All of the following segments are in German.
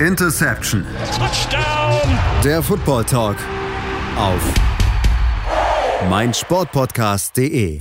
Interception. Touchdown. Der Football Talk auf meinsportpodcast.de.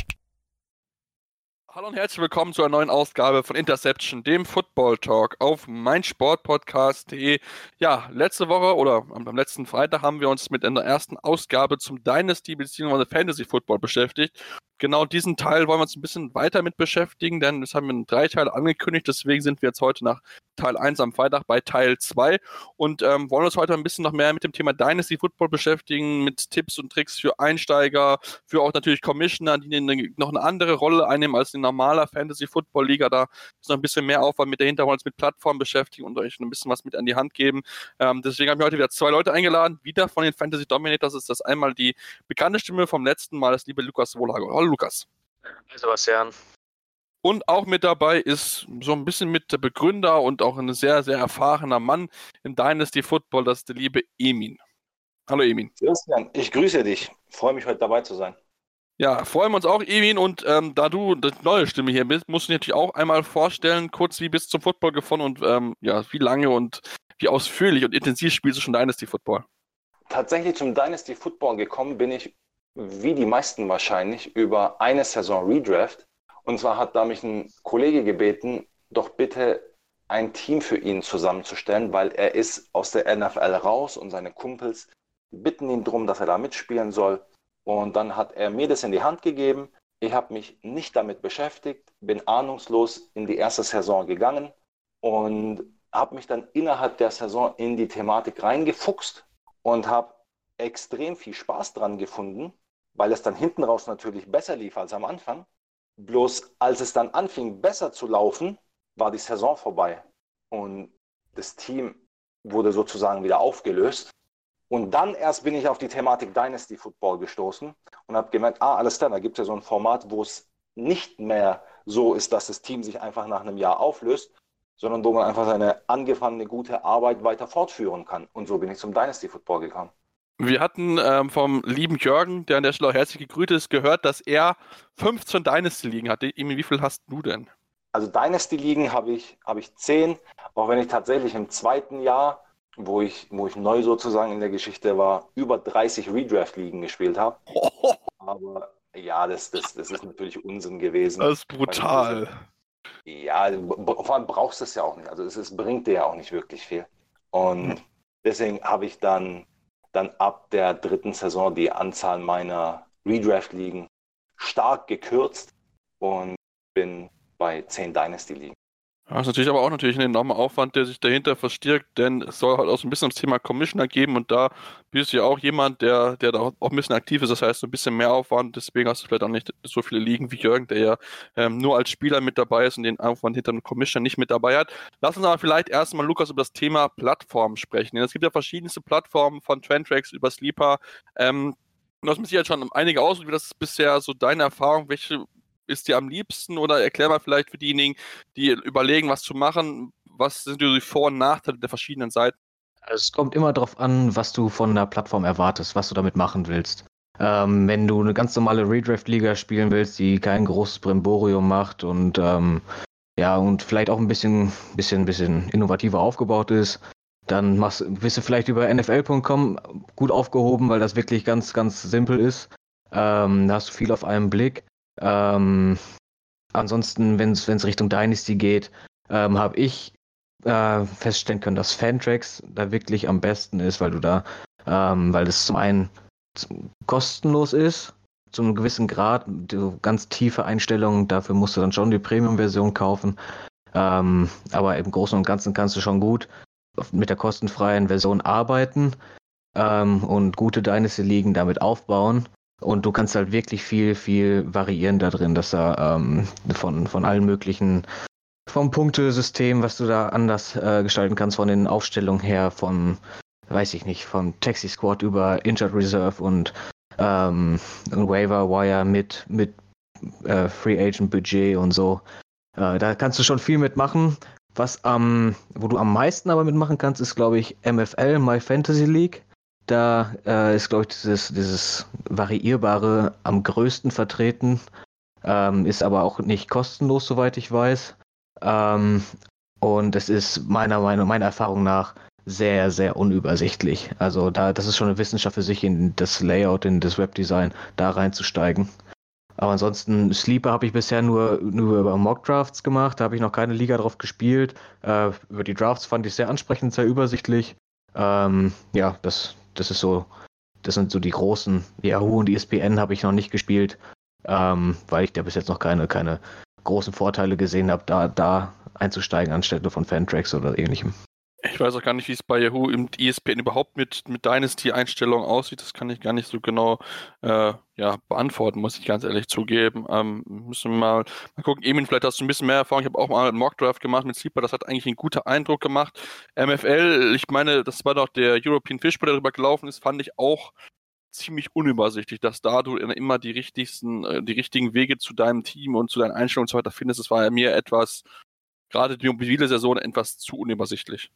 Hallo und herzlich willkommen zu einer neuen Ausgabe von Interception, dem Football Talk auf meinsportpodcast.de. Ja, letzte Woche oder am letzten Freitag haben wir uns mit einer ersten Ausgabe zum Dynasty bzw. Fantasy Football beschäftigt genau diesen Teil wollen wir uns ein bisschen weiter mit beschäftigen, denn das haben wir in drei Teile angekündigt. Deswegen sind wir jetzt heute nach Teil 1 am Freitag bei Teil 2 und ähm, wollen uns heute ein bisschen noch mehr mit dem Thema Dynasty Football beschäftigen, mit Tipps und Tricks für Einsteiger, für auch natürlich Commissioner, die eine, noch eine andere Rolle einnehmen als die normaler Fantasy Football Liga. Da ist noch ein bisschen mehr Aufwand mit dahinter, wollen uns mit Plattformen beschäftigen und euch ein bisschen was mit an die Hand geben. Ähm, deswegen haben wir heute wieder zwei Leute eingeladen, wieder von den Fantasy Dominators. Das ist das einmal die bekannte Stimme vom letzten Mal, das liebe Lukas Wohlhager. Hallo Lukas. Hi Sebastian. Und auch mit dabei ist so ein bisschen mit der Begründer und auch ein sehr, sehr erfahrener Mann in Dynasty Football, das ist der liebe Emin. Hallo Emin. Sebastian, ich grüße dich. Freue mich heute dabei zu sein. Ja, freuen wir uns auch, Emin. Und ähm, da du die neue Stimme hier bist, musst du dich natürlich auch einmal vorstellen, kurz wie bist du zum Football gefunden und ähm, ja, wie lange und wie ausführlich und intensiv spielst du schon Dynasty Football? Tatsächlich zum Dynasty Football gekommen bin ich wie die meisten wahrscheinlich, über eine Saison Redraft. Und zwar hat da mich ein Kollege gebeten, doch bitte ein Team für ihn zusammenzustellen, weil er ist aus der NFL raus und seine Kumpels bitten ihn darum, dass er da mitspielen soll. Und dann hat er mir das in die Hand gegeben. Ich habe mich nicht damit beschäftigt, bin ahnungslos in die erste Saison gegangen und habe mich dann innerhalb der Saison in die Thematik reingefuchst und habe extrem viel Spaß dran gefunden weil es dann hinten raus natürlich besser lief als am Anfang. Bloß als es dann anfing, besser zu laufen, war die Saison vorbei. Und das Team wurde sozusagen wieder aufgelöst. Und dann erst bin ich auf die Thematik Dynasty Football gestoßen und habe gemerkt, ah, alles klar, da gibt es ja so ein Format, wo es nicht mehr so ist, dass das Team sich einfach nach einem Jahr auflöst, sondern wo man einfach seine angefangene gute Arbeit weiter fortführen kann. Und so bin ich zum Dynasty Football gekommen. Wir hatten ähm, vom lieben Jürgen, der an der Stelle auch herzlich gegrüßt ist, gehört, dass er 15 Dynasty-Ligen hatte. Wie viel hast du denn? Also Dynasty-Ligen habe ich, hab ich 10, auch wenn ich tatsächlich im zweiten Jahr, wo ich, wo ich neu sozusagen in der Geschichte war, über 30 Redraft-Ligen gespielt habe. Aber ja, das, das, das ist natürlich Unsinn gewesen. Das ist brutal. Ja, vor allem brauchst du es ja auch nicht. Also es, es bringt dir ja auch nicht wirklich viel. Und hm. deswegen habe ich dann dann ab der dritten Saison die Anzahl meiner Redraft-Ligen stark gekürzt und bin bei 10 Dynasty-Ligen. Das ist natürlich aber auch natürlich ein enormer Aufwand, der sich dahinter verstärkt, denn es soll halt auch so ein bisschen das Thema Commissioner geben und da bist du ja auch jemand, der, der da auch ein bisschen aktiv ist, das heißt so ein bisschen mehr Aufwand, deswegen hast du vielleicht auch nicht so viele Ligen wie Jürgen, der ja ähm, nur als Spieler mit dabei ist und den Aufwand hinter dem Commissioner nicht mit dabei hat. Lass uns aber vielleicht erstmal, Lukas, über das Thema Plattformen sprechen. Denn es gibt ja verschiedenste Plattformen von Trendtracks über Sleeper. Ähm, Du hast mir sicher schon einige aus, wie das ist bisher so deine Erfahrung, welche ist dir am liebsten? Oder erklär mal vielleicht für diejenigen, die überlegen, was zu machen, was sind die Vor- und Nachteile der verschiedenen Seiten? Es kommt immer darauf an, was du von der Plattform erwartest, was du damit machen willst. Ähm, wenn du eine ganz normale Redraft-Liga spielen willst, die kein großes Brimborium macht und ähm, ja, und vielleicht auch ein bisschen, bisschen, bisschen innovativer aufgebaut ist, dann machst, bist du vielleicht über NFL.com gut aufgehoben, weil das wirklich ganz, ganz simpel ist. Ähm, da hast du viel auf einen Blick. Ähm, ansonsten, wenn es Richtung Dynasty geht, ähm, habe ich äh, feststellen können, dass Fantracks da wirklich am besten ist, weil du da, ähm, weil es zum einen kostenlos ist, zu einem gewissen Grad, du, ganz tiefe Einstellungen, dafür musst du dann schon die Premium-Version kaufen. Ähm, aber im Großen und Ganzen kannst du schon gut mit der kostenfreien Version arbeiten ähm, und gute Dynasty-Ligen damit aufbauen. Und du kannst halt wirklich viel, viel variieren da drin, dass da ähm, von, von allen möglichen, vom Punktesystem, was du da anders äh, gestalten kannst, von den Aufstellungen her, von, weiß ich nicht, von Taxi Squad über Injured Reserve und, ähm, Waiver Wire mit, mit äh, Free Agent Budget und so. Äh, da kannst du schon viel mitmachen. Was ähm, wo du am meisten aber mitmachen kannst, ist, glaube ich, MFL, My Fantasy League. Da äh, ist, glaube ich, dieses, dieses Variierbare am größten vertreten, ähm, ist aber auch nicht kostenlos, soweit ich weiß. Ähm, Und es ist meiner Meinung, meiner Erfahrung nach sehr, sehr unübersichtlich. Also da, das ist schon eine Wissenschaft für sich, in das Layout, in das Webdesign da reinzusteigen. Aber ansonsten, Sleeper habe ich bisher nur, nur über Mock-Drafts gemacht, da habe ich noch keine Liga drauf gespielt. Äh, über die Drafts fand ich sehr ansprechend, sehr übersichtlich. Ähm, ja, das, das ist so, das sind so die großen. Yahoo und ESPN habe ich noch nicht gespielt, ähm, weil ich da bis jetzt noch keine, keine großen Vorteile gesehen habe, da, da einzusteigen anstelle von Fantracks oder ähnlichem. Ich weiß auch gar nicht, wie es bei Yahoo im ESPN überhaupt mit, mit Dynasty-Einstellungen aussieht. Das kann ich gar nicht so genau äh, ja, beantworten, muss ich ganz ehrlich zugeben. Ähm, müssen wir mal, mal gucken. Emin, vielleicht hast du ein bisschen mehr Erfahrung. Ich habe auch mal einen Mockdraft gemacht mit Sleeper. Das hat eigentlich einen guten Eindruck gemacht. MFL, ich meine, das war doch der European Fishbowl, der darüber gelaufen ist, fand ich auch ziemlich unübersichtlich, dass da du immer die richtigsten, äh, die richtigen Wege zu deinem Team und zu deinen Einstellungen und so weiter findest. Das war mir etwas, gerade die mobile Saison, etwas zu unübersichtlich.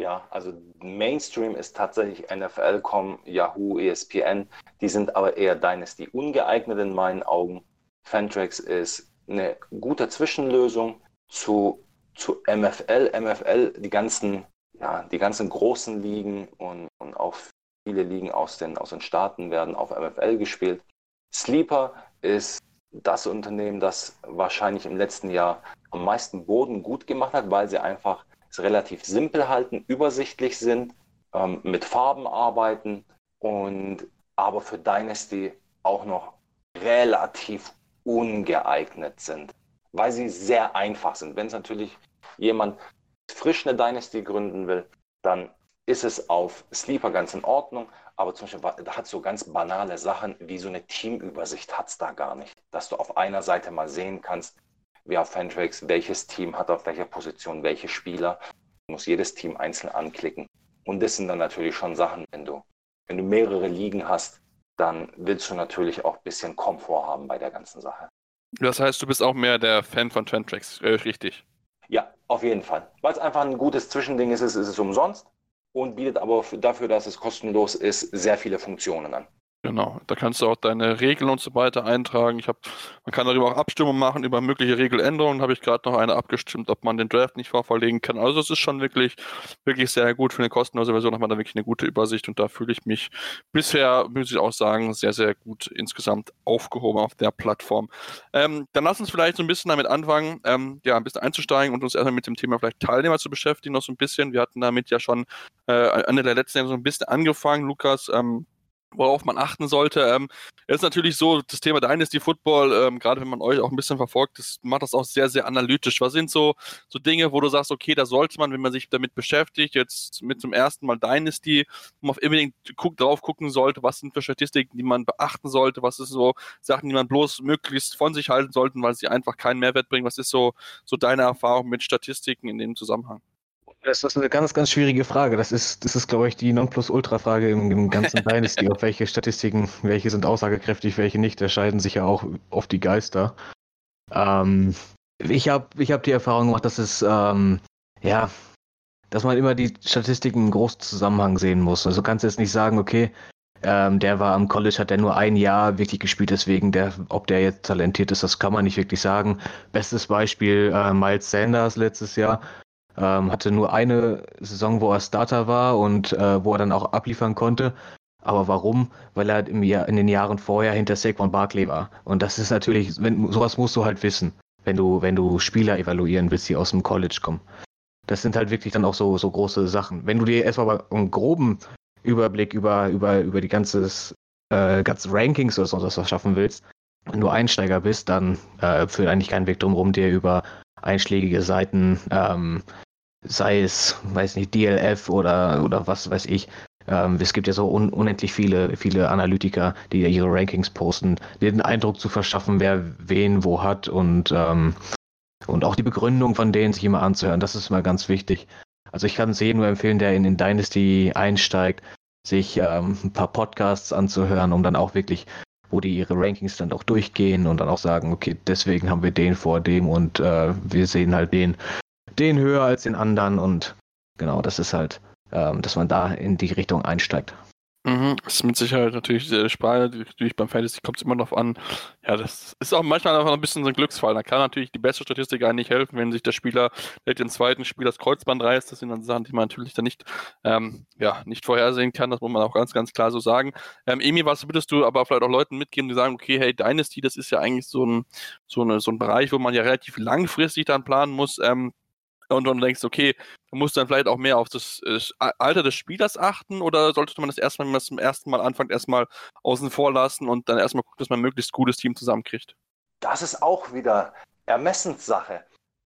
Ja, also Mainstream ist tatsächlich NFL.com, Yahoo, ESPN. Die sind aber eher Dynasty ungeeignet in meinen Augen. Fantrax ist eine gute Zwischenlösung zu, zu MFL. MFL, die ganzen, ja, die ganzen großen Ligen und, und auch viele Ligen aus den, aus den Staaten werden auf MFL gespielt. Sleeper ist das Unternehmen, das wahrscheinlich im letzten Jahr am meisten Boden gut gemacht hat, weil sie einfach es relativ simpel halten, übersichtlich sind, ähm, mit Farben arbeiten und aber für Dynasty auch noch relativ ungeeignet sind, weil sie sehr einfach sind. Wenn es natürlich jemand frisch eine Dynasty gründen will, dann ist es auf Sleeper ganz in Ordnung, aber zum Beispiel hat so ganz banale Sachen wie so eine Teamübersicht hat es da gar nicht, dass du auf einer Seite mal sehen kannst, auf Fantrax, welches Team hat auf welcher Position welche Spieler. Du musst jedes Team einzeln anklicken. Und das sind dann natürlich schon Sachen, wenn du, wenn du mehrere Ligen hast, dann willst du natürlich auch ein bisschen Komfort haben bei der ganzen Sache. Das heißt, du bist auch mehr der Fan von Fantrax, äh, richtig? Ja, auf jeden Fall. Weil es einfach ein gutes Zwischending ist, ist es umsonst und bietet aber dafür, dass es kostenlos ist, sehr viele Funktionen an. Genau, da kannst du auch deine Regeln und so weiter eintragen. Ich habe, man kann darüber auch Abstimmungen machen über mögliche Regeländerungen. Habe ich gerade noch eine abgestimmt, ob man den Draft nicht vorverlegen kann. Also es ist schon wirklich, wirklich sehr gut für eine kostenlose Version. Hat man da wirklich eine gute Übersicht und da fühle ich mich bisher, muss ich auch sagen, sehr, sehr gut insgesamt aufgehoben auf der Plattform. Ähm, dann lass uns vielleicht so ein bisschen damit anfangen, ähm, ja, ein bisschen einzusteigen und uns erstmal mit dem Thema vielleicht Teilnehmer zu beschäftigen, noch so ein bisschen. Wir hatten damit ja schon äh, Ende der letzten Jahre so ein bisschen angefangen, Lukas. Ähm, worauf man achten sollte. Ähm, ist natürlich so, das Thema Dynasty Football, ähm, gerade wenn man euch auch ein bisschen verfolgt, das macht das auch sehr, sehr analytisch. Was sind so, so Dinge, wo du sagst, okay, da sollte man, wenn man sich damit beschäftigt, jetzt mit zum ersten Mal Dynasty, wo man auf unbedingt guck, drauf gucken sollte, was sind für Statistiken, die man beachten sollte, was ist so Sachen, die man bloß möglichst von sich halten sollte, weil sie einfach keinen Mehrwert bringen. Was ist so, so deine Erfahrung mit Statistiken in dem Zusammenhang? Das ist eine ganz, ganz schwierige Frage. Das ist, das ist glaube ich, die Nonplusultra-Frage im, im ganzen Dynasty. Auf welche Statistiken, welche sind aussagekräftig, welche nicht, da scheiden sich ja auch oft die Geister. Ähm, ich habe ich hab die Erfahrung gemacht, dass es, ähm, ja, dass man immer die Statistiken im großen Zusammenhang sehen muss. Also kannst du jetzt nicht sagen, okay, ähm, der war am College, hat der nur ein Jahr wirklich gespielt, deswegen, der, ob der jetzt talentiert ist, das kann man nicht wirklich sagen. Bestes Beispiel äh, Miles Sanders letztes Jahr ähm, hatte nur eine Saison, wo er Starter war und äh, wo er dann auch abliefern konnte. Aber warum? Weil er im Jahr, in den Jahren vorher hinter Saquon Barkley war. Und das ist natürlich, wenn, sowas musst du halt wissen, wenn du, wenn du Spieler evaluieren willst, die aus dem College kommen. Das sind halt wirklich dann auch so, so große Sachen. Wenn du dir erstmal einen groben Überblick über, über, über die äh, ganze Rankings oder sonst was schaffen willst, wenn du Einsteiger bist, dann äh, führt eigentlich keinen Weg drum rum, dir über einschlägige Seiten, ähm, sei es, weiß nicht, DLF oder, oder was weiß ich. Ähm, es gibt ja so un unendlich viele, viele Analytiker, die ihre Rankings posten, den Eindruck zu verschaffen, wer wen wo hat und, ähm, und auch die Begründung von denen sich immer anzuhören. Das ist mal ganz wichtig. Also ich kann es jedem nur empfehlen, der in den Dynasty einsteigt, sich ähm, ein paar Podcasts anzuhören, um dann auch wirklich wo die ihre Rankings dann auch durchgehen und dann auch sagen, okay, deswegen haben wir den vor dem und äh, wir sehen halt den, den höher als den anderen und genau, das ist halt, ähm, dass man da in die Richtung einsteigt. Mhm, das ist mit Sicherheit natürlich sehr spannend. Natürlich beim Fantasy kommt es immer noch an. Ja, das ist auch manchmal einfach ein bisschen so ein Glücksfall. Da kann natürlich die beste Statistik eigentlich helfen, wenn sich der Spieler vielleicht den zweiten Spiel das Kreuzband reißt. Das sind dann Sachen, die man natürlich dann nicht, ähm, ja, nicht vorhersehen kann. Das muss man auch ganz, ganz klar so sagen. Ähm, Emi, was würdest du aber vielleicht auch Leuten mitgeben, die sagen, okay, hey, Dynasty, das ist ja eigentlich so ein, so, eine, so ein Bereich, wo man ja relativ langfristig dann planen muss. Ähm, und du denkst, okay, du musst dann vielleicht auch mehr auf das, Alter des Spielers achten oder sollte man das erstmal, wenn man zum ersten Mal anfängt, erstmal außen vor lassen und dann erstmal gucken, dass man ein möglichst gutes Team zusammenkriegt? Das ist auch wieder Ermessenssache,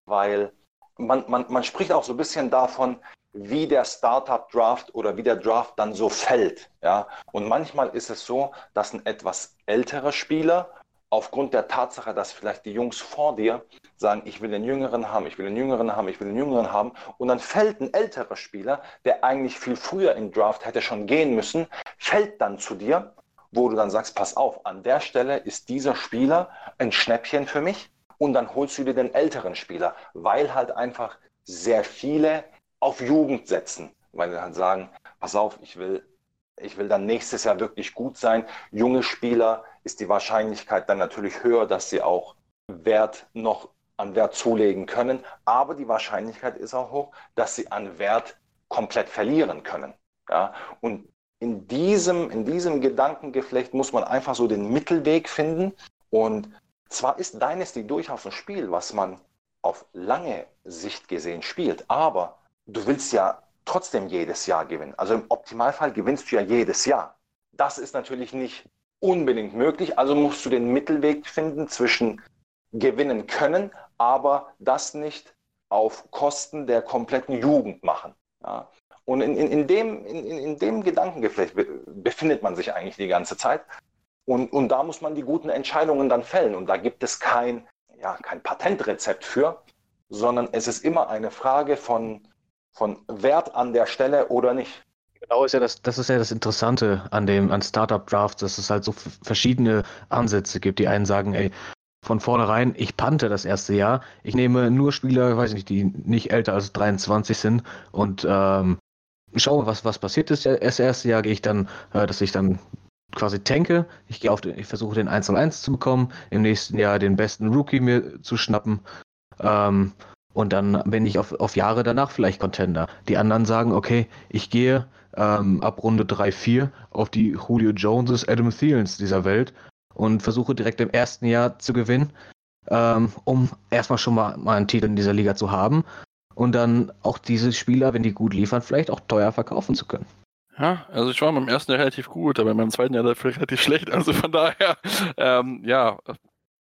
weil man, man, man spricht auch so ein bisschen davon, wie der Startup-Draft oder wie der Draft dann so fällt. Ja? Und manchmal ist es so, dass ein etwas älterer Spieler aufgrund der Tatsache, dass vielleicht die Jungs vor dir sagen, ich will den Jüngeren haben, ich will den Jüngeren haben, ich will den Jüngeren haben. Und dann fällt ein älterer Spieler, der eigentlich viel früher im Draft hätte schon gehen müssen, fällt dann zu dir, wo du dann sagst, pass auf, an der Stelle ist dieser Spieler ein Schnäppchen für mich. Und dann holst du dir den älteren Spieler, weil halt einfach sehr viele auf Jugend setzen, weil sie halt sagen, pass auf, ich will ich will dann nächstes Jahr wirklich gut sein. Junge Spieler ist die Wahrscheinlichkeit dann natürlich höher, dass sie auch Wert noch an Wert zulegen können. Aber die Wahrscheinlichkeit ist auch hoch, dass sie an Wert komplett verlieren können. Ja? Und in diesem, in diesem Gedankengeflecht muss man einfach so den Mittelweg finden. Und zwar ist Dynasty durchaus ein Spiel, was man auf lange Sicht gesehen spielt, aber du willst ja trotzdem jedes Jahr gewinnen. Also im Optimalfall gewinnst du ja jedes Jahr. Das ist natürlich nicht unbedingt möglich, also musst du den Mittelweg finden zwischen gewinnen können, aber das nicht auf Kosten der kompletten Jugend machen. Ja. Und in, in, in, dem, in, in dem Gedankengeflecht befindet man sich eigentlich die ganze Zeit. Und, und da muss man die guten Entscheidungen dann fällen. Und da gibt es kein, ja, kein Patentrezept für, sondern es ist immer eine Frage von, von Wert an der Stelle oder nicht. Genau, ist ja das, das ist ja das Interessante an dem, an Startup Drafts, dass es halt so verschiedene Ansätze gibt. Die einen sagen, ey, von vornherein, ich pante das erste Jahr. Ich nehme nur Spieler, weiß nicht, die nicht älter als 23 sind und ähm, schaue, was, was passiert ist. Das erste Jahr gehe ich dann, äh, dass ich dann quasi tanke. Ich gehe auf den, ich versuche den 1 1 zu bekommen, im nächsten Jahr den besten Rookie mir zu schnappen. Ähm, und dann bin ich auf, auf Jahre danach vielleicht Contender. Die anderen sagen, okay, ich gehe ähm, ab Runde 3, 4 auf die Julio Joneses, Adam Thielens dieser Welt und versuche direkt im ersten Jahr zu gewinnen, ähm, um erstmal schon mal, mal einen Titel in dieser Liga zu haben und dann auch diese Spieler, wenn die gut liefern, vielleicht auch teuer verkaufen zu können. Ja, also ich war beim ersten Jahr relativ gut, aber beim zweiten Jahr dafür relativ schlecht. Also von daher, ähm, ja,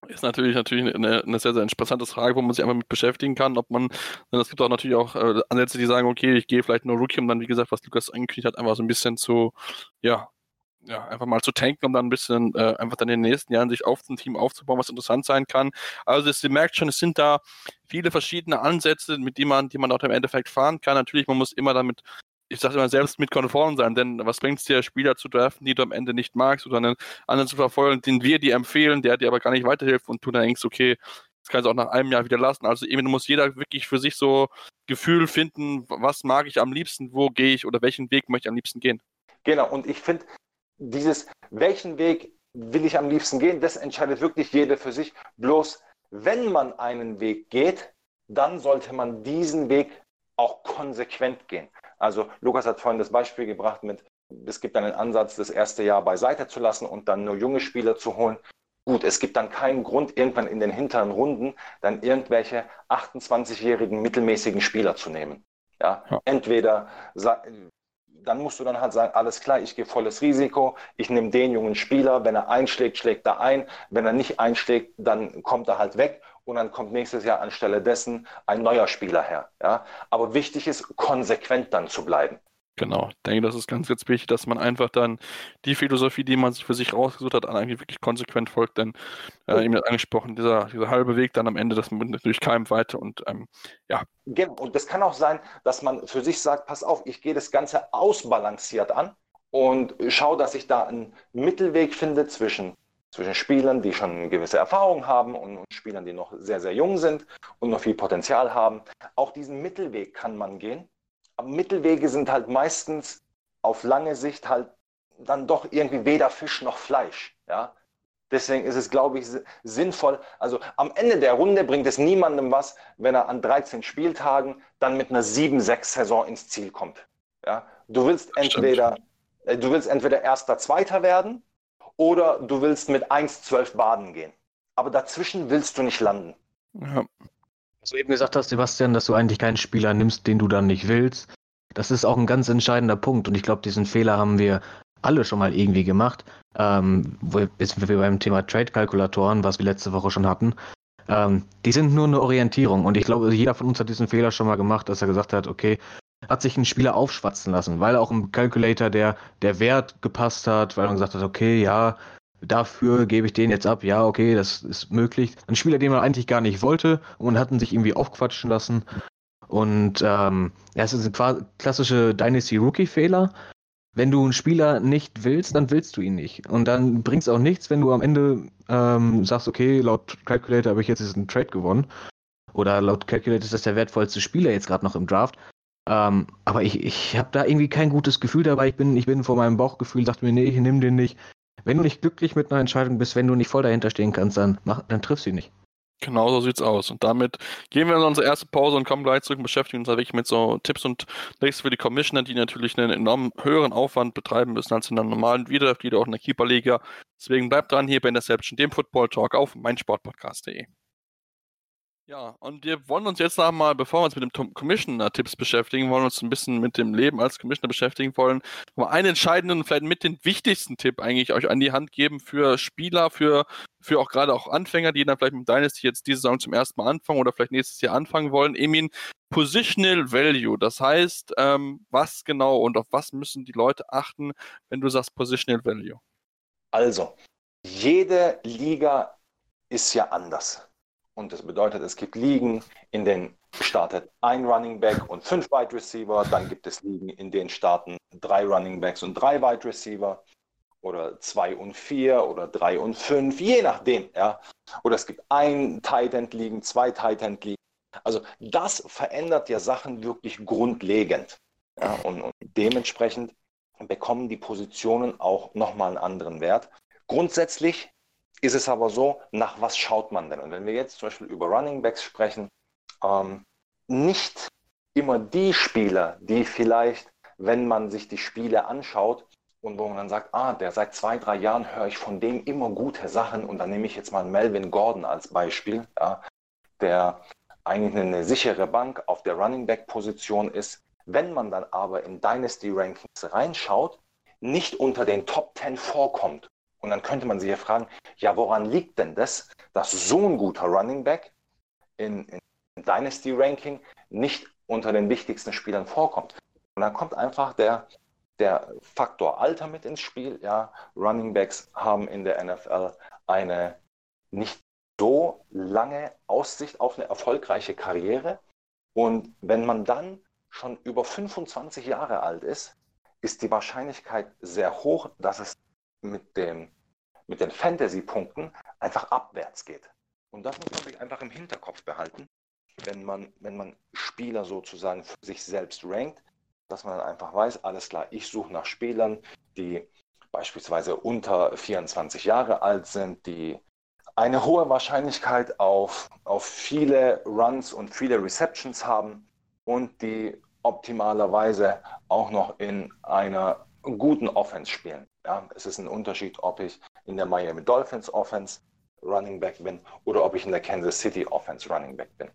ist natürlich natürlich eine, eine, sehr, sehr interessante Frage, wo man sich einfach mit beschäftigen kann, ob man, es gibt auch natürlich auch äh, Ansätze, die sagen, okay, ich gehe vielleicht nur Rookie, um dann, wie gesagt, was Lukas angekündigt hat, einfach so ein bisschen zu, ja, ja, einfach mal zu tanken, um dann ein bisschen äh, einfach dann in den nächsten Jahren sich auf ein Team aufzubauen, was interessant sein kann. Also ihr merkt schon, es sind da viele verschiedene Ansätze, mit denen man, die man auch im Endeffekt fahren kann. Natürlich, man muss immer damit ich sage immer, selbst mit konform sein, denn was bringt es dir, Spieler zu draften, die du am Ende nicht magst oder einen anderen zu verfolgen, den wir dir empfehlen, der dir aber gar nicht weiterhilft und du dann denkst, okay, das kannst du auch nach einem Jahr wieder lassen. Also eben muss jeder wirklich für sich so Gefühl finden, was mag ich am liebsten, wo gehe ich oder welchen Weg möchte ich am liebsten gehen. Genau, und ich finde, dieses, welchen Weg will ich am liebsten gehen, das entscheidet wirklich jeder für sich. Bloß, wenn man einen Weg geht, dann sollte man diesen Weg auch konsequent gehen. Also Lukas hat vorhin das Beispiel gebracht mit, es gibt einen Ansatz, das erste Jahr beiseite zu lassen und dann nur junge Spieler zu holen. Gut, es gibt dann keinen Grund, irgendwann in den hinteren Runden dann irgendwelche 28-jährigen mittelmäßigen Spieler zu nehmen. Ja, ja. entweder dann musst du dann halt sagen, alles klar, ich gehe volles Risiko, ich nehme den jungen Spieler, wenn er einschlägt, schlägt er ein, wenn er nicht einschlägt, dann kommt er halt weg und dann kommt nächstes Jahr anstelle dessen ein neuer Spieler her. Ja? Aber wichtig ist, konsequent dann zu bleiben. Genau, ich denke, das ist ganz, ganz wichtig, dass man einfach dann die Philosophie, die man sich für sich rausgesucht hat, eigentlich wirklich konsequent folgt. Denn, äh, eben angesprochen, dieser, dieser halbe Weg dann am Ende, dass man durch keinem weiter und ähm, ja. Und das kann auch sein, dass man für sich sagt, pass auf, ich gehe das Ganze ausbalanciert an und schaue, dass ich da einen Mittelweg finde zwischen zwischen Spielern, die schon eine gewisse Erfahrung haben und Spielern, die noch sehr, sehr jung sind und noch viel Potenzial haben. Auch diesen Mittelweg kann man gehen. Aber Mittelwege sind halt meistens auf lange Sicht halt dann doch irgendwie weder Fisch noch Fleisch. Ja? Deswegen ist es, glaube ich, sinnvoll. Also am Ende der Runde bringt es niemandem was, wenn er an 13 Spieltagen dann mit einer 7-6-Saison ins Ziel kommt. Ja? Du willst entweder, äh, du willst entweder erster, zweiter werden oder du willst mit 1-12 baden gehen. Aber dazwischen willst du nicht landen. Ja. Was du eben gesagt hast, Sebastian, dass du eigentlich keinen Spieler nimmst, den du dann nicht willst. Das ist auch ein ganz entscheidender Punkt und ich glaube, diesen Fehler haben wir alle schon mal irgendwie gemacht. Ähm, jetzt wir beim Thema Trade-Kalkulatoren, was wir letzte Woche schon hatten. Ähm, die sind nur eine Orientierung und ich glaube, jeder von uns hat diesen Fehler schon mal gemacht, dass er gesagt hat, okay, hat sich ein Spieler aufschwatzen lassen, weil auch im Calculator der, der Wert gepasst hat, weil man gesagt hat, okay, ja, dafür gebe ich den jetzt ab, ja, okay, das ist möglich. Ein Spieler, den man eigentlich gar nicht wollte und man hat ihn sich irgendwie aufquatschen lassen. Und ähm, ja, es ist ein klassische Dynasty-Rookie-Fehler wenn du einen Spieler nicht willst, dann willst du ihn nicht. Und dann bringt es auch nichts, wenn du am Ende ähm, sagst, okay, laut Calculator habe ich jetzt diesen Trade gewonnen. Oder laut Calculator ist das der wertvollste Spieler jetzt gerade noch im Draft. Ähm, aber ich, ich habe da irgendwie kein gutes Gefühl dabei. Ich bin, ich bin vor meinem Bauchgefühl, dachte mir, nee, ich nehme den nicht. Wenn du nicht glücklich mit einer Entscheidung bist, wenn du nicht voll dahinter stehen kannst, dann, mach, dann triffst du ihn nicht. Genau so sieht's aus. Und damit gehen wir in unsere erste Pause und kommen gleich zurück und beschäftigen uns wirklich mit so Tipps und Tricks für die Commissioner, die natürlich einen enorm höheren Aufwand betreiben müssen als in einer normalen die auch in der Keeper-Liga. Deswegen bleibt dran hier bei Interception, dem Football Talk auf meinsportpodcast.de. Ja, und wir wollen uns jetzt nochmal, bevor wir uns mit dem Commissioner-Tipps beschäftigen, wollen uns ein bisschen mit dem Leben als Commissioner beschäftigen wollen. Mal einen entscheidenden, vielleicht mit den wichtigsten Tipp eigentlich euch an die Hand geben für Spieler, für, für auch gerade auch Anfänger, die dann vielleicht mit Dynasty jetzt diese Saison zum ersten Mal anfangen oder vielleicht nächstes Jahr anfangen wollen. Emin, Positional Value, das heißt, ähm, was genau und auf was müssen die Leute achten, wenn du sagst Positional Value? Also, jede Liga ist ja anders. Und das bedeutet, es gibt Ligen, in denen startet ein Running Back und fünf Wide Receiver. Dann gibt es Ligen, in denen starten drei Running Backs und drei Wide Receiver. Oder zwei und vier oder drei und fünf, je nachdem. Ja. Oder es gibt ein Tight End Ligen, zwei Tight End Ligen. Also das verändert ja Sachen wirklich grundlegend. Ja. Und, und dementsprechend bekommen die Positionen auch nochmal einen anderen Wert. Grundsätzlich ist es aber so, nach was schaut man denn? Und wenn wir jetzt zum Beispiel über Running Backs sprechen, ähm, nicht immer die Spieler, die vielleicht, wenn man sich die Spiele anschaut und wo man dann sagt, ah, der seit zwei, drei Jahren höre ich von dem immer gute Sachen und dann nehme ich jetzt mal Melvin Gordon als Beispiel, ja, der eigentlich eine sichere Bank auf der Running Back Position ist. Wenn man dann aber in Dynasty Rankings reinschaut, nicht unter den Top 10 vorkommt und dann könnte man sich ja fragen, ja, woran liegt denn das, dass so ein guter Running Back in, in Dynasty Ranking nicht unter den wichtigsten Spielern vorkommt? Und dann kommt einfach der, der Faktor Alter mit ins Spiel. Ja, Running Backs haben in der NFL eine nicht so lange Aussicht auf eine erfolgreiche Karriere. Und wenn man dann schon über 25 Jahre alt ist, ist die Wahrscheinlichkeit sehr hoch, dass es mit dem mit den Fantasy-Punkten einfach abwärts geht. Und das muss man sich einfach im Hinterkopf behalten, wenn man, wenn man Spieler sozusagen für sich selbst rankt, dass man dann einfach weiß, alles klar, ich suche nach Spielern, die beispielsweise unter 24 Jahre alt sind, die eine hohe Wahrscheinlichkeit auf, auf viele Runs und viele Receptions haben und die optimalerweise auch noch in einer guten Offense spielen. Ja, es ist ein Unterschied, ob ich in der Miami Dolphins Offense Running Back bin oder ob ich in der Kansas City Offense Running Back bin.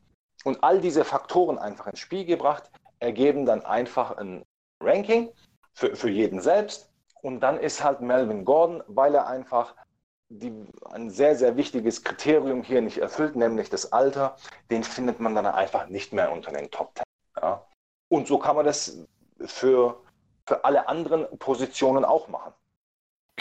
Und all diese Faktoren einfach ins Spiel gebracht, ergeben dann einfach ein Ranking für, für jeden selbst. Und dann ist halt Melvin Gordon, weil er einfach die, ein sehr, sehr wichtiges Kriterium hier nicht erfüllt, nämlich das Alter, den findet man dann einfach nicht mehr unter den Top Ten. Ja. Und so kann man das für, für alle anderen Positionen auch machen.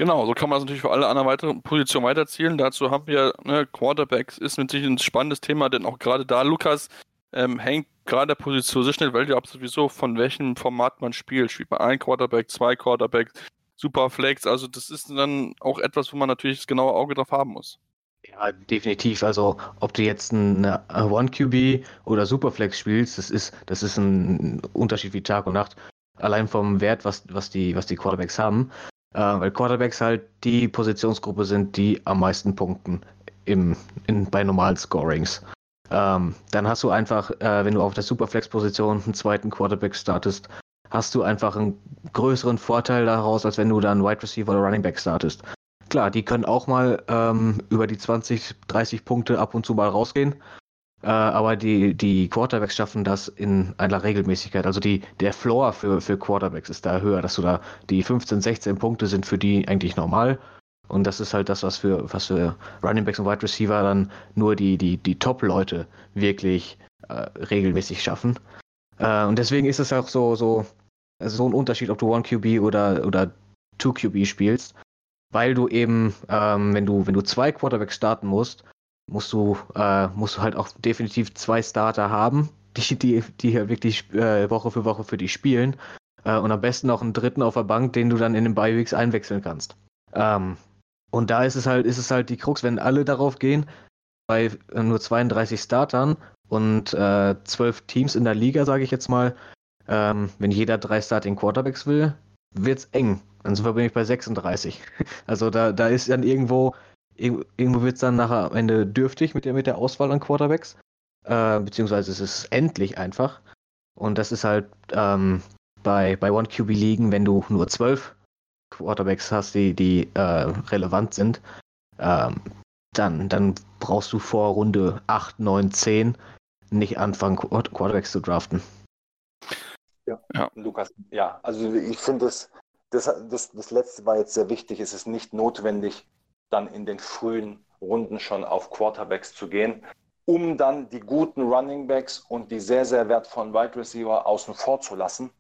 Genau, so kann man es natürlich für alle anderen weiteren Positionen weiterzielen. Dazu haben wir ne, Quarterbacks, ist natürlich ein spannendes Thema, denn auch gerade da, Lukas, ähm, hängt gerade der Position Value ab sowieso von welchem Format man spielt. Spielt man ein Quarterback, zwei Quarterbacks, Superflex, also das ist dann auch etwas, wo man natürlich das genaue Auge drauf haben muss. Ja, definitiv. Also ob du jetzt eine One QB oder Superflex spielst, das ist, das ist ein Unterschied wie Tag und Nacht. Allein vom Wert, was, was, die, was die Quarterbacks haben. Äh, weil Quarterbacks halt die Positionsgruppe sind, die am meisten punkten im, in, bei normalen Scorings. Ähm, dann hast du einfach, äh, wenn du auf der Superflex-Position einen zweiten Quarterback startest, hast du einfach einen größeren Vorteil daraus, als wenn du dann Wide Receiver oder Running Back startest. Klar, die können auch mal ähm, über die 20, 30 Punkte ab und zu mal rausgehen. Äh, aber die, die Quarterbacks schaffen das in einer Regelmäßigkeit. Also die, der Floor für, für Quarterbacks ist da höher, dass du da die 15, 16 Punkte sind für die eigentlich normal. Und das ist halt das, was für, was für Running Backs und Wide Receiver dann nur die, die, die Top-Leute wirklich äh, regelmäßig schaffen. Äh, und deswegen ist es auch so, so, so ein Unterschied, ob du 1QB oder, oder 2QB spielst. Weil du eben, ähm, wenn du, wenn du zwei Quarterbacks starten musst, musst du, äh, musst du halt auch definitiv zwei Starter haben, die, die, die hier wirklich äh, Woche für Woche für dich spielen. Äh, und am besten noch einen dritten auf der Bank, den du dann in den Bi-Weeks einwechseln kannst. Ähm, und da ist es halt, ist es halt die Krux, wenn alle darauf gehen, bei nur 32 Startern und äh, 12 Teams in der Liga, sage ich jetzt mal, ähm, wenn jeder drei Starting Quarterbacks will, wird's eng. Dann sind wir bei 36. Also da, da ist dann irgendwo, irgendwo wird es dann nachher am Ende dürftig mit der, mit der Auswahl an Quarterbacks. Äh, beziehungsweise es ist endlich einfach. Und das ist halt ähm, bei, bei One QB ligen, wenn du nur zwölf Quarterbacks hast, die, die äh, relevant sind, ähm, dann, dann brauchst du vor Runde 8, 9, 10 nicht anfangen, Quarterbacks zu draften. Ja, ja. Lukas, ja, also ich finde das, das, das, das letzte war jetzt sehr wichtig. Es ist nicht notwendig, dann in den frühen Runden schon auf Quarterbacks zu gehen, um dann die guten Running Backs und die sehr, sehr wertvollen Wide Receiver außen vor zu lassen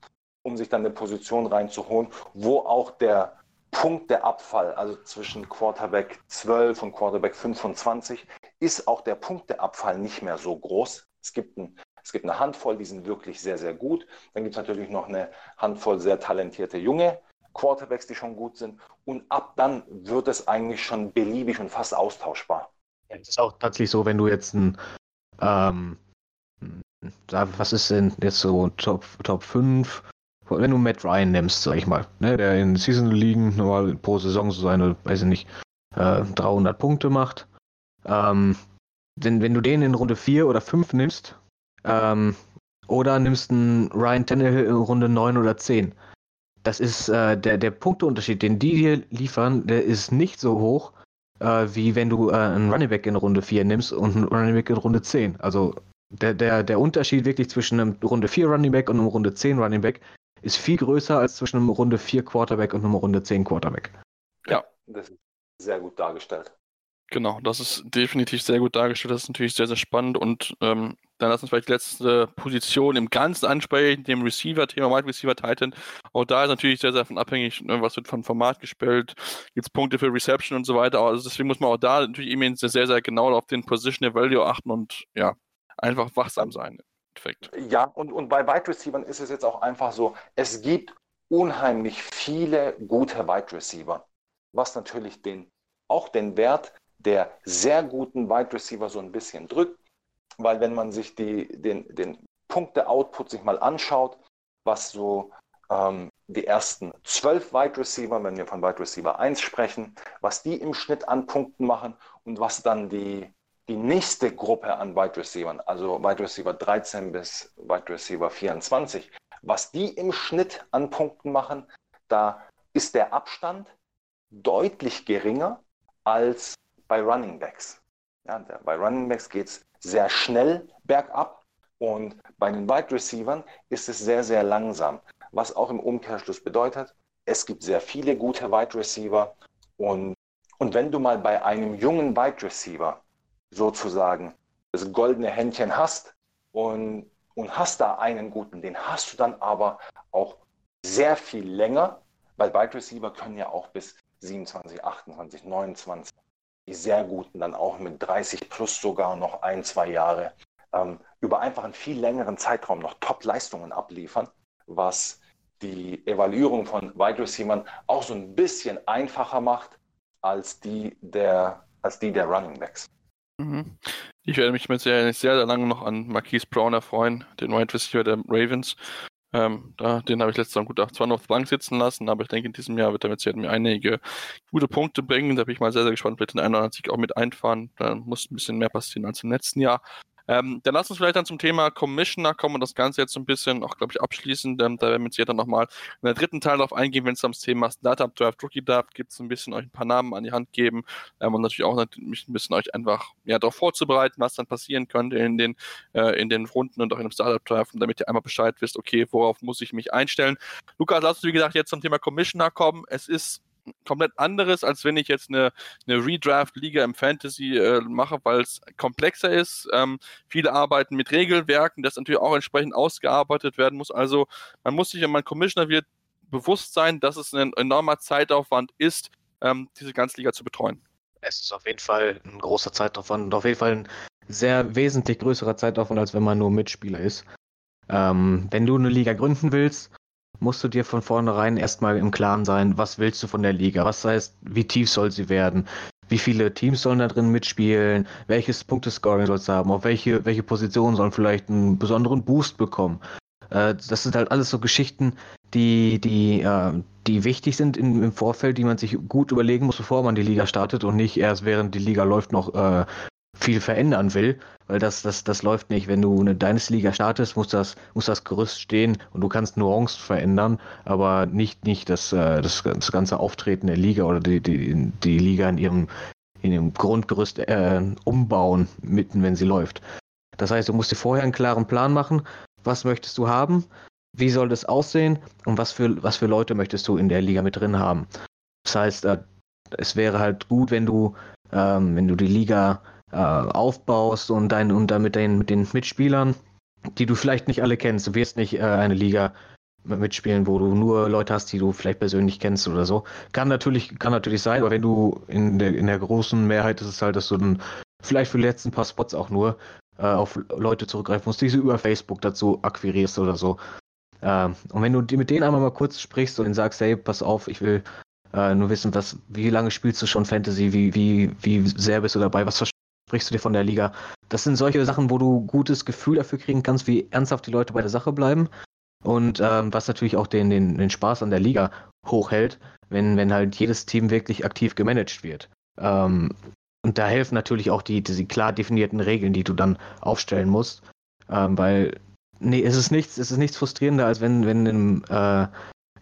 um sich dann eine Position reinzuholen, wo auch der Punkt der Abfall, also zwischen Quarterback 12 und Quarterback 25, ist auch der Punkt der Abfall nicht mehr so groß. Es gibt, ein, es gibt eine Handvoll, die sind wirklich sehr, sehr gut. Dann gibt es natürlich noch eine Handvoll sehr talentierte junge Quarterbacks, die schon gut sind. Und ab dann wird es eigentlich schon beliebig und fast austauschbar. Ja, es ist auch tatsächlich so, wenn du jetzt ein, ähm, was ist denn jetzt so Top, Top 5 wenn du Matt Ryan nimmst, sag ich mal, ne, der in Season liegen normal pro Saison so seine, weiß ich nicht, äh, 300 Punkte macht. Ähm, denn wenn du den in Runde 4 oder 5 nimmst, ähm, oder nimmst einen Ryan Tannehill in Runde 9 oder 10, das ist äh, der, der Punkteunterschied, den die dir liefern, der ist nicht so hoch, äh, wie wenn du äh, einen Running Back in Runde 4 nimmst und einen Running Back in Runde 10. Also der, der, der Unterschied wirklich zwischen einem Runde 4 Running Back und einem Runde 10 Running Back ist viel größer als zwischen einem Runde 4 Quarterback und einem Runde 10 Quarterback. Ja, das ist sehr gut dargestellt. Genau, das ist definitiv sehr gut dargestellt. Das ist natürlich sehr, sehr spannend. Und ähm, dann lass uns vielleicht die letzte Position im Ganzen ansprechen, dem Receiver-Thema, Wide Receiver Titan. Auch da ist natürlich sehr, sehr von abhängig, ne, was wird von Format gespielt, gibt es Punkte für Reception und so weiter. Also deswegen muss man auch da natürlich eben sehr, sehr genau auf den Position Value achten und ja, einfach wachsam sein. Endeffekt. Ja, und, und bei Wide Receivers ist es jetzt auch einfach so, es gibt unheimlich viele gute Wide Receiver, was natürlich den, auch den Wert der sehr guten Wide Receiver so ein bisschen drückt, weil wenn man sich die, den, den Punkte-Output sich mal anschaut, was so ähm, die ersten zwölf Wide Receiver, wenn wir von Wide Receiver 1 sprechen, was die im Schnitt an Punkten machen und was dann die die nächste Gruppe an Wide Receivers, also Wide Receiver 13 bis Wide Receiver 24, was die im Schnitt an Punkten machen, da ist der Abstand deutlich geringer als bei Running Backs. Ja, bei Running Backs geht es sehr schnell bergab und bei den Wide Receivers ist es sehr, sehr langsam. Was auch im Umkehrschluss bedeutet, es gibt sehr viele gute Wide Receiver und, und wenn du mal bei einem jungen Wide Receiver sozusagen das goldene Händchen hast und, und hast da einen guten, den hast du dann aber auch sehr viel länger, weil Wide Receiver können ja auch bis 27, 28, 29, die sehr guten dann auch mit 30 plus sogar noch ein, zwei Jahre ähm, über einfach einen viel längeren Zeitraum noch Top-Leistungen abliefern, was die Evaluierung von Wide Receivers auch so ein bisschen einfacher macht als die der, als die der Running Backs. Mhm. Ich werde mich mit sehr, sehr, sehr lange noch an Marquise Brown erfreuen, den Wide Receiver der Ravens. Ähm, da, den habe ich letztes Jahr gut zwar noch auf Bank sitzen lassen, aber ich denke, in diesem Jahr wird er mit Sicherheit mir einige gute Punkte bringen. Da bin ich mal sehr, sehr gespannt, wird den einen oder anderen Sieg auch mit einfahren. Da muss ein bisschen mehr passieren als im letzten Jahr. Ähm, dann lass uns vielleicht dann zum Thema Commissioner kommen und das Ganze jetzt so ein bisschen auch, glaube ich, abschließen. Ähm, da werden wir jetzt dann nochmal in der dritten Teil darauf eingehen, wenn es ums Thema Startup Draft, Rookie Draft gibt, es ein bisschen euch ein paar Namen an die Hand geben ähm, und natürlich auch natürlich ein bisschen euch einfach ja, darauf vorzubereiten, was dann passieren könnte in den, äh, in den Runden und auch in dem Startup Draft, damit ihr einmal Bescheid wisst, okay, worauf muss ich mich einstellen. Lukas, lass uns, wie gesagt, jetzt zum Thema Commissioner kommen. Es ist komplett anderes, als wenn ich jetzt eine, eine Redraft-Liga im Fantasy äh, mache, weil es komplexer ist. Ähm, viele arbeiten mit Regelwerken, das natürlich auch entsprechend ausgearbeitet werden muss. Also man muss sich, wenn man Commissioner wird, bewusst sein, dass es ein enormer Zeitaufwand ist, ähm, diese ganze Liga zu betreuen. Es ist auf jeden Fall ein großer Zeitaufwand und auf jeden Fall ein sehr wesentlich größerer Zeitaufwand, als wenn man nur Mitspieler ist. Ähm, wenn du eine Liga gründen willst, musst du dir von vornherein erstmal im Klaren sein, was willst du von der Liga? Was heißt, wie tief soll sie werden? Wie viele Teams sollen da drin mitspielen? Welches Punktescoring soll es haben? Auf welche, welche Positionen sollen vielleicht einen besonderen Boost bekommen? Äh, das sind halt alles so Geschichten, die, die, äh, die wichtig sind im, im Vorfeld, die man sich gut überlegen muss, bevor man die Liga startet und nicht erst während die Liga läuft noch äh, viel verändern will, weil das, das, das läuft nicht. Wenn du eine Dynasty-Liga startest, muss das, muss das Gerüst stehen und du kannst Nuancen verändern, aber nicht, nicht das, äh, das, das ganze Auftreten der Liga oder die, die, die Liga in ihrem, in ihrem Grundgerüst äh, umbauen, mitten wenn sie läuft. Das heißt, du musst dir vorher einen klaren Plan machen, was möchtest du haben, wie soll das aussehen und was für, was für Leute möchtest du in der Liga mit drin haben. Das heißt, äh, es wäre halt gut, wenn du, ähm, wenn du die Liga äh, aufbaust und, dein, und dann mit den, mit den Mitspielern, die du vielleicht nicht alle kennst. Du wirst nicht äh, eine Liga mitspielen, wo du nur Leute hast, die du vielleicht persönlich kennst oder so. Kann natürlich, kann natürlich sein, aber wenn du in der, in der großen Mehrheit ist es halt, dass du dann vielleicht für die letzten paar Spots auch nur äh, auf Leute zurückgreifen musst, die du über Facebook dazu akquirierst oder so. Äh, und wenn du mit denen einmal mal kurz sprichst und sagst, hey, pass auf, ich will äh, nur wissen, was, wie lange spielst du schon Fantasy, wie, wie, wie sehr bist du dabei, was sprichst du dir von der Liga? Das sind solche Sachen, wo du gutes Gefühl dafür kriegen kannst, wie ernsthaft die Leute bei der Sache bleiben. Und ähm, was natürlich auch den, den, den Spaß an der Liga hochhält, wenn, wenn halt jedes Team wirklich aktiv gemanagt wird. Ähm, und da helfen natürlich auch die, diese klar definierten Regeln, die du dann aufstellen musst. Ähm, weil, nee, es ist nichts, es ist nichts frustrierender, als wenn, wenn im, äh,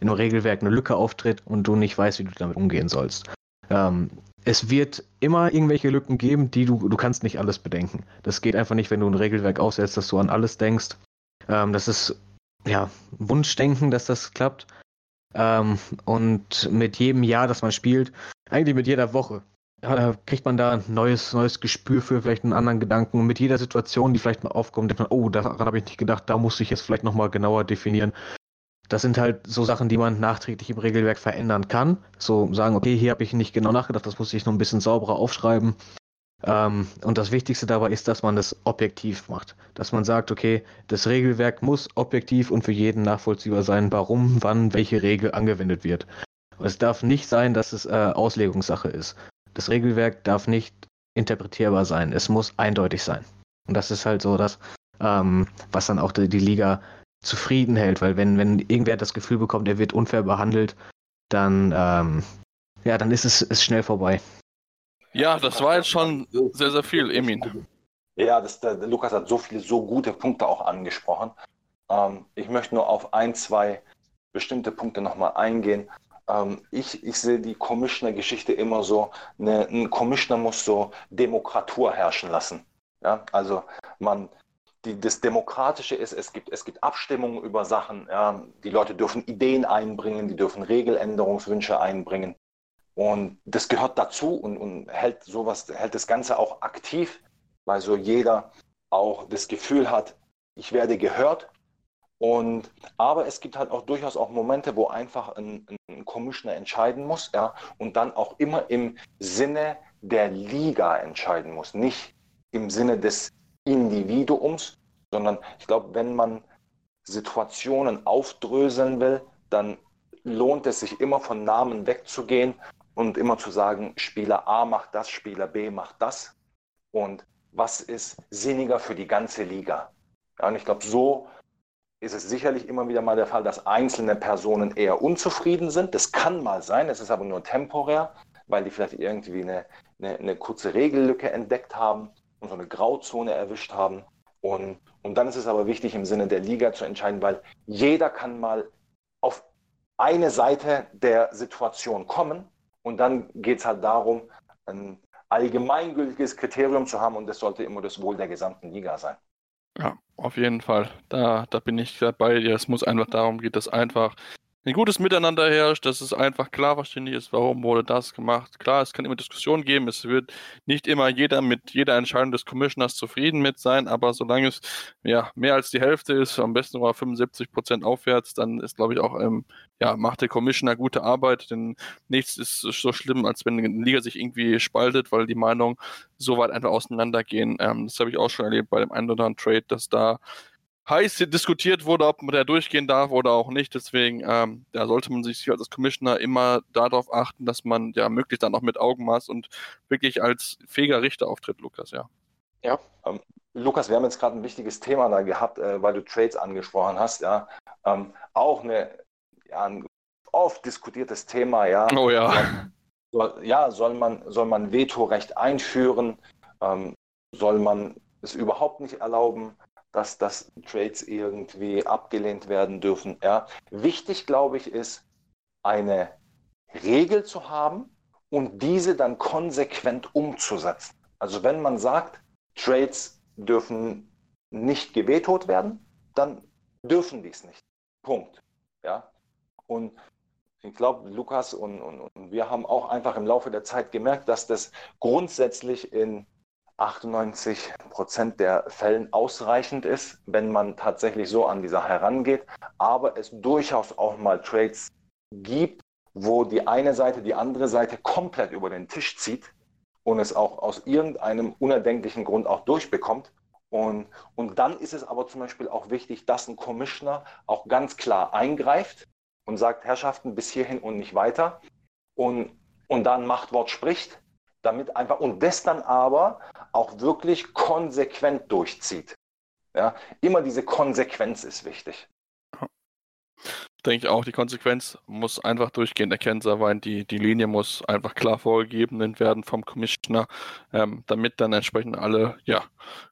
in einem Regelwerk eine Lücke auftritt und du nicht weißt, wie du damit umgehen sollst. Ähm, es wird immer irgendwelche Lücken geben, die du, du kannst nicht alles bedenken. Das geht einfach nicht, wenn du ein Regelwerk aufsetzt, dass du an alles denkst. Ähm, das ist ja Wunschdenken, dass das klappt. Ähm, und mit jedem Jahr, das man spielt, eigentlich mit jeder Woche, ja, kriegt man da ein neues, neues Gespür für vielleicht einen anderen Gedanken. Und mit jeder Situation, die vielleicht mal aufkommt, denkt man, oh, daran habe ich nicht gedacht, da muss ich jetzt vielleicht nochmal genauer definieren. Das sind halt so Sachen, die man nachträglich im Regelwerk verändern kann. So sagen, okay, hier habe ich nicht genau nachgedacht, das muss ich noch ein bisschen sauberer aufschreiben. Ähm, und das Wichtigste dabei ist, dass man das objektiv macht. Dass man sagt, okay, das Regelwerk muss objektiv und für jeden nachvollziehbar sein, warum, wann, welche Regel angewendet wird. Es darf nicht sein, dass es äh, Auslegungssache ist. Das Regelwerk darf nicht interpretierbar sein. Es muss eindeutig sein. Und das ist halt so das, ähm, was dann auch die, die Liga zufrieden hält, weil wenn, wenn irgendwer das Gefühl bekommt, er wird unfair behandelt, dann, ähm, ja, dann ist es ist schnell vorbei. Ja, das war jetzt schon sehr, sehr viel, Emin. Ja, das, der, der Lukas hat so viele, so gute Punkte auch angesprochen. Ähm, ich möchte nur auf ein, zwei bestimmte Punkte nochmal eingehen. Ähm, ich, ich sehe die Commissioner-Geschichte immer so, eine, ein Commissioner muss so Demokratur herrschen lassen. Ja, also man, die, das Demokratische ist, es gibt, es gibt Abstimmungen über Sachen, ja, die Leute dürfen Ideen einbringen, die dürfen Regeländerungswünsche einbringen. Und das gehört dazu und, und hält sowas, hält das Ganze auch aktiv, weil so jeder auch das Gefühl hat, ich werde gehört. Und, aber es gibt halt auch durchaus auch Momente, wo einfach ein, ein Commissioner entscheiden muss, ja, und dann auch immer im Sinne der Liga entscheiden muss, nicht im Sinne des Individuums, sondern ich glaube, wenn man Situationen aufdröseln will, dann lohnt es sich immer von Namen wegzugehen und immer zu sagen, Spieler A macht das, Spieler B macht das. Und was ist sinniger für die ganze Liga? Ja, und ich glaube, so ist es sicherlich immer wieder mal der Fall, dass einzelne Personen eher unzufrieden sind. Das kann mal sein, es ist aber nur temporär, weil die vielleicht irgendwie eine, eine, eine kurze Regellücke entdeckt haben und so eine Grauzone erwischt haben. Und, und dann ist es aber wichtig, im Sinne der Liga zu entscheiden, weil jeder kann mal auf eine Seite der Situation kommen. Und dann geht es halt darum, ein allgemeingültiges Kriterium zu haben und das sollte immer das Wohl der gesamten Liga sein. Ja, auf jeden Fall. Da, da bin ich bei dir. Es muss einfach darum gehen, dass einfach ein gutes Miteinander herrscht, dass es einfach klar verständlich ist, warum wurde das gemacht. Klar, es kann immer Diskussionen geben, es wird nicht immer jeder mit jeder Entscheidung des Commissioners zufrieden mit sein, aber solange es ja, mehr als die Hälfte ist, am besten sogar 75 Prozent aufwärts, dann ist, glaube ich, auch, ähm, ja, macht der Commissioner gute Arbeit, denn nichts ist so schlimm, als wenn eine Liga sich irgendwie spaltet, weil die Meinungen so weit einfach auseinandergehen. Ähm, das habe ich auch schon erlebt bei dem einen oder anderen Trade, dass da heiß diskutiert wurde, ob der durchgehen darf oder auch nicht. Deswegen, ähm, da sollte man sich als Commissioner immer darauf achten, dass man ja möglichst dann auch mit Augenmaß und wirklich als fähiger Richter auftritt, Lukas, ja. Ja. Ähm, Lukas, wir haben jetzt gerade ein wichtiges Thema da gehabt, äh, weil du Trades angesprochen hast, ja. Ähm, auch eine, ja, ein oft diskutiertes Thema, ja. Oh ja. Soll, ja, soll man, soll man Vetorecht einführen? Ähm, soll man es überhaupt nicht erlauben? Dass, dass Trades irgendwie abgelehnt werden dürfen. Ja. Wichtig, glaube ich, ist, eine Regel zu haben und diese dann konsequent umzusetzen. Also wenn man sagt, Trades dürfen nicht gewetot werden, dann dürfen die es nicht. Punkt. Ja. Und ich glaube, Lukas und, und, und wir haben auch einfach im Laufe der Zeit gemerkt, dass das grundsätzlich in 98 Prozent der Fällen ausreichend ist, wenn man tatsächlich so an die Sache herangeht. Aber es durchaus auch mal Trades gibt, wo die eine Seite die andere Seite komplett über den Tisch zieht und es auch aus irgendeinem unerdenklichen Grund auch durchbekommt. Und, und dann ist es aber zum Beispiel auch wichtig, dass ein Commissioner auch ganz klar eingreift und sagt, Herrschaften, bis hierhin und nicht weiter. Und, und da ein Machtwort spricht, damit einfach und das dann aber auch wirklich konsequent durchzieht. Ja, immer diese Konsequenz ist wichtig denke ich auch, die Konsequenz muss einfach durchgehend erkennbar sein. Die, die Linie muss einfach klar vorgegeben werden vom Commissioner, ähm, damit dann entsprechend alle ja,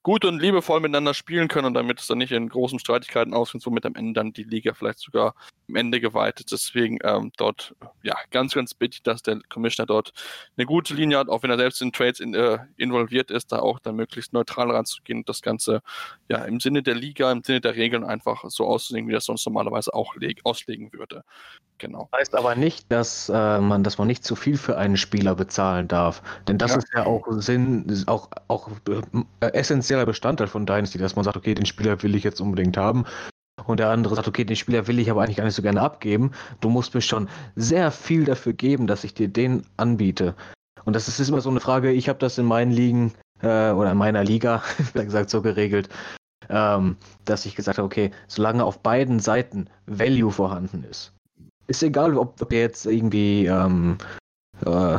gut und liebevoll miteinander spielen können und damit es dann nicht in großen Streitigkeiten ausgeht, womit am Ende dann die Liga vielleicht sogar am Ende geweiht ist. Deswegen ähm, dort ja ganz, ganz bitte, dass der Commissioner dort eine gute Linie hat, auch wenn er selbst in Trades in, äh, involviert ist, da auch dann möglichst neutral ranzugehen und das Ganze ja im Sinne der Liga, im Sinne der Regeln einfach so auszusehen, wie das sonst normalerweise auch aus auslegen würde. Genau. Heißt aber nicht, dass äh, man, dass man nicht zu viel für einen Spieler bezahlen darf. Denn das ja. ist ja auch Sinn, auch, auch äh, essentieller Bestandteil von Dynasty, dass man sagt, okay, den Spieler will ich jetzt unbedingt haben. Und der andere sagt, okay, den Spieler will ich aber eigentlich gar nicht so gerne abgeben. Du musst mir schon sehr viel dafür geben, dass ich dir den anbiete. Und das ist immer so eine Frage, ich habe das in meinen Ligen äh, oder in meiner Liga, wie gesagt, so geregelt, ähm, dass ich gesagt habe, okay, solange auf beiden Seiten Value vorhanden ist, ist egal, ob, ob jetzt irgendwie ähm, äh,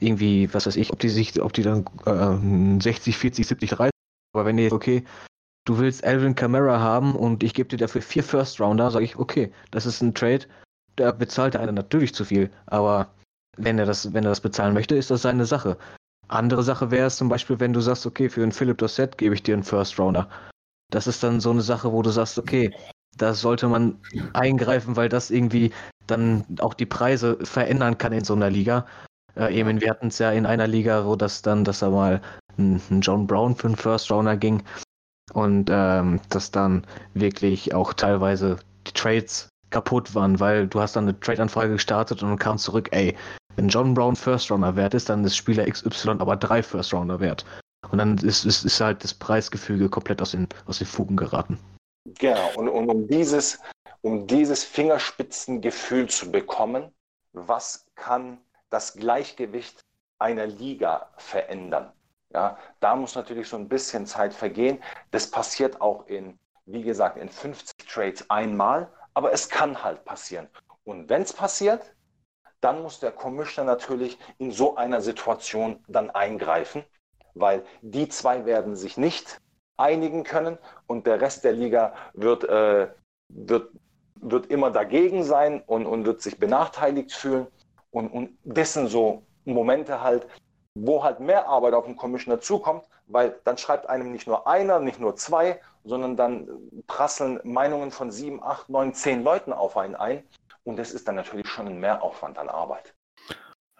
irgendwie, was weiß ich, ob die sich, ob die dann äh, 60, 40, 70, 30, aber wenn ihr, okay, du willst Alvin Kamara haben und ich gebe dir dafür vier First Rounder, sage ich, okay, das ist ein Trade, da bezahlt der eine natürlich zu viel, aber wenn er das, wenn er das bezahlen möchte, ist das seine Sache. Andere Sache wäre es zum Beispiel, wenn du sagst, okay, für einen Philip Dossett gebe ich dir einen First Rounder das ist dann so eine Sache, wo du sagst, okay, da sollte man eingreifen, weil das irgendwie dann auch die Preise verändern kann in so einer Liga. Äh, eben, wir hatten es ja in einer Liga, wo das dann, dass er mal ein, ein John Brown für einen First Rounder ging und ähm, dass dann wirklich auch teilweise die Trades kaputt waren, weil du hast dann eine Trade-Anfrage gestartet und kam zurück, ey, wenn John Brown First Rounder wert ist, dann ist Spieler XY aber drei First Rounder wert. Und dann ist, ist, ist halt das Preisgefüge komplett aus den, aus den Fugen geraten. Genau, und, und um, dieses, um dieses Fingerspitzengefühl zu bekommen, was kann das Gleichgewicht einer Liga verändern? Ja, da muss natürlich so ein bisschen Zeit vergehen. Das passiert auch in, wie gesagt, in 50 Trades einmal, aber es kann halt passieren. Und wenn es passiert, dann muss der Commissioner natürlich in so einer Situation dann eingreifen weil die zwei werden sich nicht einigen können und der Rest der Liga wird äh, wird, wird immer dagegen sein und, und wird sich benachteiligt fühlen. Und, und das sind so Momente halt, wo halt mehr Arbeit auf den Commissioner zukommt, weil dann schreibt einem nicht nur einer, nicht nur zwei, sondern dann prasseln Meinungen von sieben, acht, neun, zehn Leuten auf einen ein. Und das ist dann natürlich schon ein Mehraufwand an Arbeit.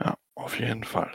Ja, auf jeden Fall.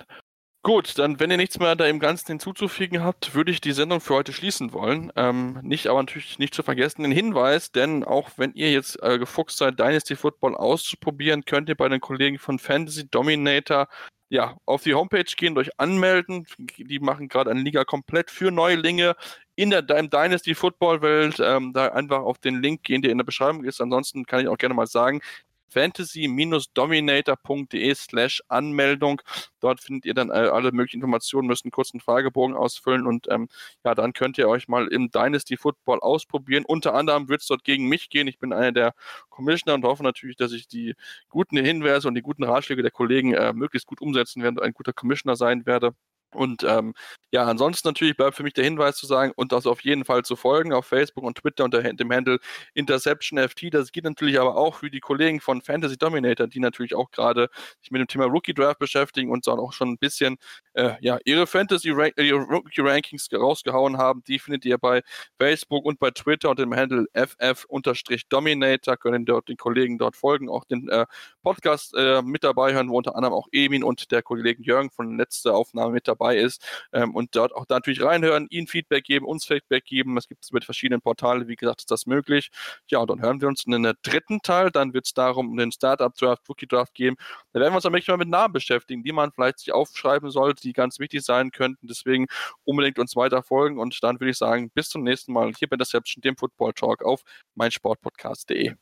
Gut, dann, wenn ihr nichts mehr da im Ganzen hinzuzufügen habt, würde ich die Sendung für heute schließen wollen. Ähm, nicht aber natürlich nicht zu vergessen den Hinweis, denn auch wenn ihr jetzt äh, gefuchst seid, Dynasty Football auszuprobieren, könnt ihr bei den Kollegen von Fantasy Dominator ja, auf die Homepage gehen, euch anmelden. Die machen gerade eine Liga komplett für Neulinge in der Dynasty Football Welt. Ähm, da einfach auf den Link gehen, der in der Beschreibung ist. Ansonsten kann ich auch gerne mal sagen, fantasy-dominator.de slash Anmeldung. Dort findet ihr dann äh, alle möglichen Informationen, müsst einen kurzen Fragebogen ausfüllen und ähm, ja, dann könnt ihr euch mal im Dynasty Football ausprobieren. Unter anderem wird es dort gegen mich gehen. Ich bin einer der Commissioner und hoffe natürlich, dass ich die guten Hinweise und die guten Ratschläge der Kollegen äh, möglichst gut umsetzen werde und ein guter Commissioner sein werde. Und ähm, ja, ansonsten natürlich bleibt für mich der Hinweis zu sagen und das auf jeden Fall zu folgen auf Facebook und Twitter unter dem Handle InterceptionFT. Das geht natürlich aber auch für die Kollegen von Fantasy Dominator, die natürlich auch gerade sich mit dem Thema Rookie Draft beschäftigen und dann auch schon ein bisschen äh, ja, ihre Fantasy Rank ihre Rookie Rankings rausgehauen haben. Die findet ihr bei Facebook und bei Twitter unter dem Handle FF-Dominator. Können dort den Kollegen dort folgen, auch den äh, Podcast äh, mit dabei hören, wo unter anderem auch Emin und der Kollege Jürgen von letzter Aufnahme mit dabei dabei ist ähm, und dort auch da natürlich reinhören, ihnen Feedback geben, uns Feedback geben. Es gibt es mit verschiedenen Portalen, wie gesagt, ist das möglich. Ja, und dann hören wir uns in der dritten Teil. Dann wird es darum, um den Startup-Draft, Rookie-Draft geben. Da werden wir uns dann mal mit Namen beschäftigen, die man vielleicht sich aufschreiben sollte, die ganz wichtig sein könnten. Deswegen unbedingt uns weiter folgen und dann würde ich sagen, bis zum nächsten Mal hier bei Interception, dem Football Talk auf meinsportpodcast.de.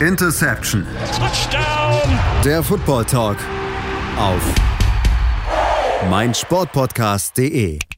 Interception. Touchdown. Der Football Talk auf meinsportpodcast.de